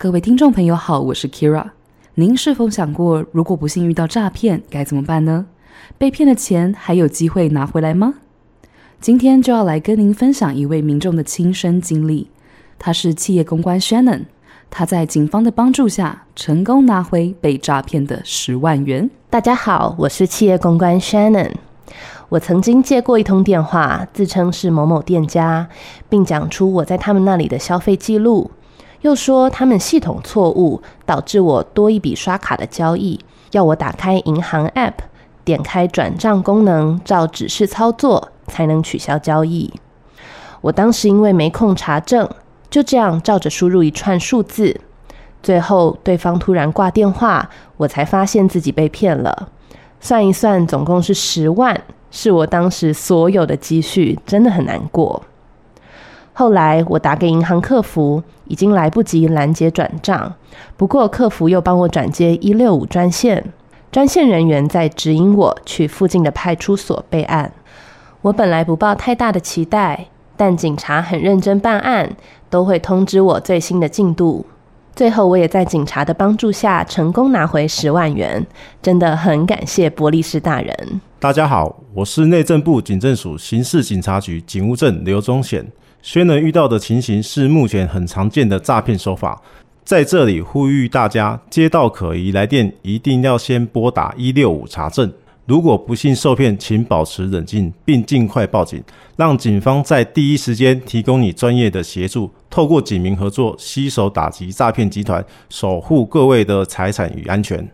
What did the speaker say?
各位听众朋友好，我是 Kira。您是否想过，如果不幸遇到诈骗，该怎么办呢？被骗的钱还有机会拿回来吗？今天就要来跟您分享一位民众的亲身经历。他是企业公关 Shannon，他在警方的帮助下，成功拿回被诈骗的十万元。大家好，我是企业公关 Shannon。我曾经接过一通电话，自称是某某店家，并讲出我在他们那里的消费记录。又说他们系统错误，导致我多一笔刷卡的交易，要我打开银行 App，点开转账功能，照指示操作才能取消交易。我当时因为没空查证，就这样照着输入一串数字，最后对方突然挂电话，我才发现自己被骗了。算一算，总共是十万，是我当时所有的积蓄，真的很难过。后来我打给银行客服，已经来不及拦截转账。不过客服又帮我转接一六五专线，专线人员在指引我去附近的派出所备案。我本来不抱太大的期待，但警察很认真办案，都会通知我最新的进度。最后我也在警察的帮助下成功拿回十万元，真的很感谢伯利士大人。大家好，我是内政部警政署刑事警察局警务证刘宗显。虽然遇到的情形是目前很常见的诈骗手法，在这里呼吁大家，接到可疑来电一定要先拨打一六五查证。如果不幸受骗，请保持冷静，并尽快报警，让警方在第一时间提供你专业的协助，透过警民合作，携手打击诈骗集团，守护各位的财产与安全。